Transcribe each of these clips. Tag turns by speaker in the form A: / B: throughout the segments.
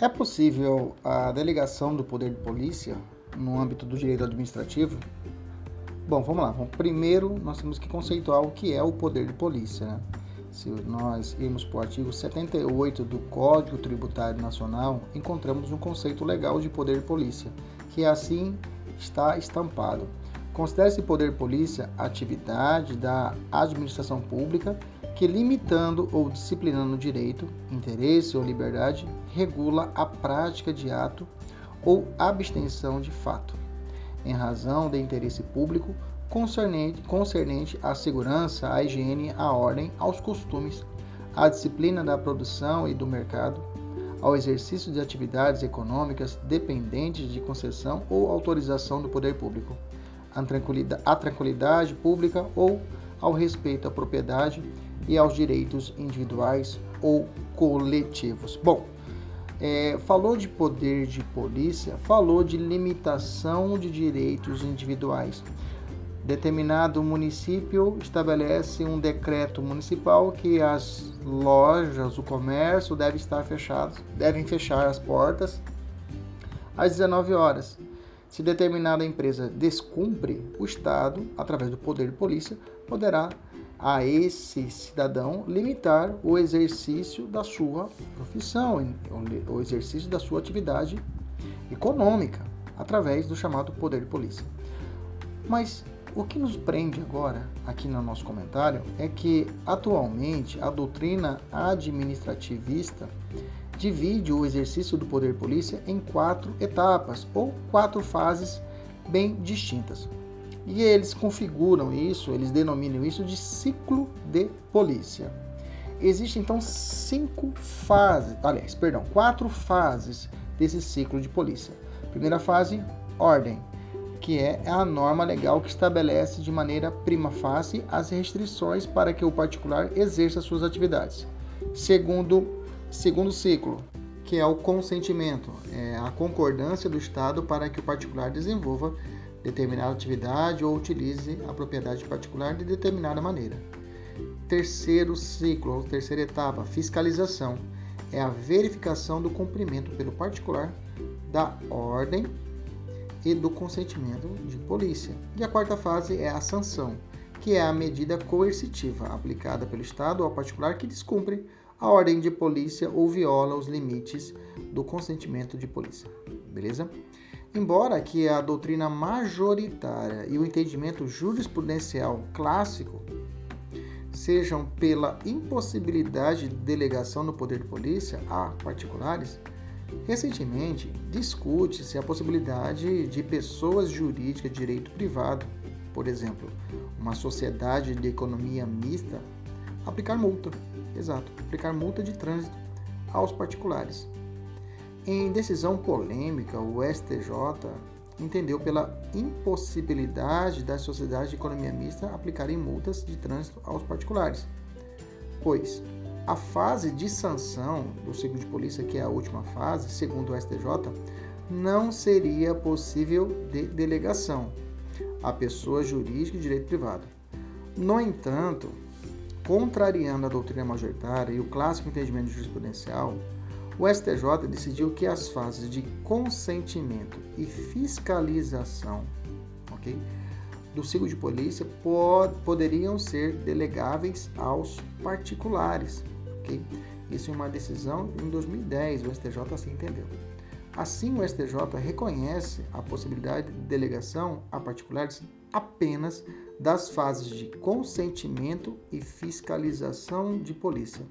A: É possível a delegação do poder de polícia no âmbito do direito administrativo? Bom, vamos lá. Primeiro, nós temos que conceituar o que é o poder de polícia. Né? Se nós irmos para o artigo 78 do Código Tributário Nacional, encontramos um conceito legal de poder de polícia, que assim está estampado. Considera-se poder de polícia a atividade da administração pública que, limitando ou disciplinando direito, interesse ou liberdade, regula a prática de ato ou abstenção de fato, em razão de interesse público concernente, concernente à segurança, à higiene, à ordem, aos costumes, à disciplina da produção e do mercado, ao exercício de atividades econômicas dependentes de concessão ou autorização do poder público, à tranquilidade, à tranquilidade pública ou ao respeito à propriedade e aos direitos individuais ou coletivos. Bom, é, falou de poder de polícia, falou de limitação de direitos individuais. Determinado município estabelece um decreto municipal que as lojas, o comércio deve estar fechados, devem fechar as portas às 19 horas. Se determinada empresa descumpre, o Estado, através do poder de polícia, poderá a esse cidadão limitar o exercício da sua profissão, o exercício da sua atividade econômica, através do chamado poder de polícia. Mas o que nos prende agora, aqui no nosso comentário, é que atualmente a doutrina administrativista divide o exercício do poder de polícia em quatro etapas ou quatro fases bem distintas. E eles configuram isso, eles denominam isso de ciclo de polícia. Existem então cinco fases, aliás, perdão, quatro fases desse ciclo de polícia. Primeira fase, ordem, que é a norma legal que estabelece de maneira prima facie as restrições para que o particular exerça suas atividades. Segundo, segundo ciclo, que é o consentimento, é a concordância do Estado para que o particular desenvolva determinada atividade ou utilize a propriedade particular de determinada maneira. Terceiro ciclo, ou terceira etapa, fiscalização, é a verificação do cumprimento pelo particular da ordem e do consentimento de polícia. E a quarta fase é a sanção, que é a medida coercitiva aplicada pelo Estado ao particular que descumpre a ordem de polícia ou viola os limites do consentimento de polícia. Beleza? Embora que a doutrina majoritária e o entendimento jurisprudencial clássico sejam pela impossibilidade de delegação do poder de polícia a particulares, recentemente discute-se a possibilidade de pessoas jurídicas de direito privado, por exemplo, uma sociedade de economia mista, aplicar multa, exato, aplicar multa de trânsito aos particulares em decisão polêmica, o STJ entendeu pela impossibilidade das sociedades de economia mista aplicarem multas de trânsito aos particulares, pois a fase de sanção do ciclo de polícia, que é a última fase, segundo o STJ, não seria possível de delegação a pessoa jurídica de direito privado. No entanto, contrariando a doutrina majoritária e o clássico entendimento jurisprudencial, o STJ decidiu que as fases de consentimento e fiscalização okay, do ciclo de polícia pod poderiam ser delegáveis aos particulares. Okay? Isso é uma decisão em 2010, o STJ assim entendeu. Assim, o STJ reconhece a possibilidade de delegação a particulares apenas das fases de consentimento e fiscalização de polícia,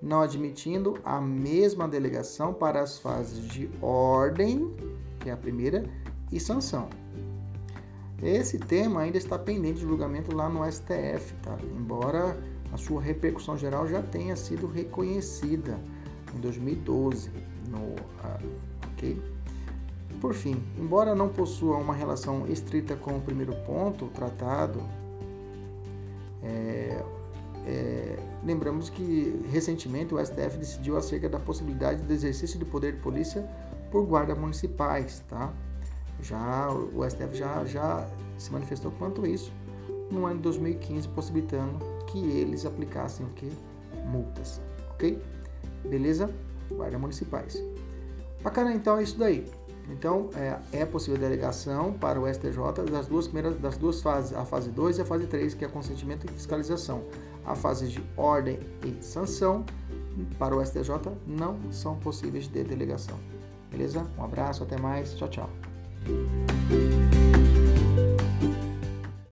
A: não admitindo a mesma delegação para as fases de ordem, que é a primeira, e sanção. Esse tema ainda está pendente de julgamento lá no STF, tá? embora a sua repercussão geral já tenha sido reconhecida em 2012. No, uh, Por fim, embora não possua uma relação estrita com o primeiro ponto tratado, é, é, lembramos que recentemente o STF decidiu acerca da possibilidade do exercício do poder de polícia por guardas municipais, tá? Já o STF já, já se manifestou quanto isso no ano de 2015, possibilitando que eles aplicassem o que? Multas, ok? Beleza? Guardas municipais. Bacana, então é isso daí. Então, é, é, possível delegação para o STJ das duas primeiras, das duas fases, a fase 2 e a fase 3, que é consentimento e fiscalização. A fase de ordem e sanção para o STJ não são possíveis de delegação. Beleza? Um abraço, até mais, tchau, tchau.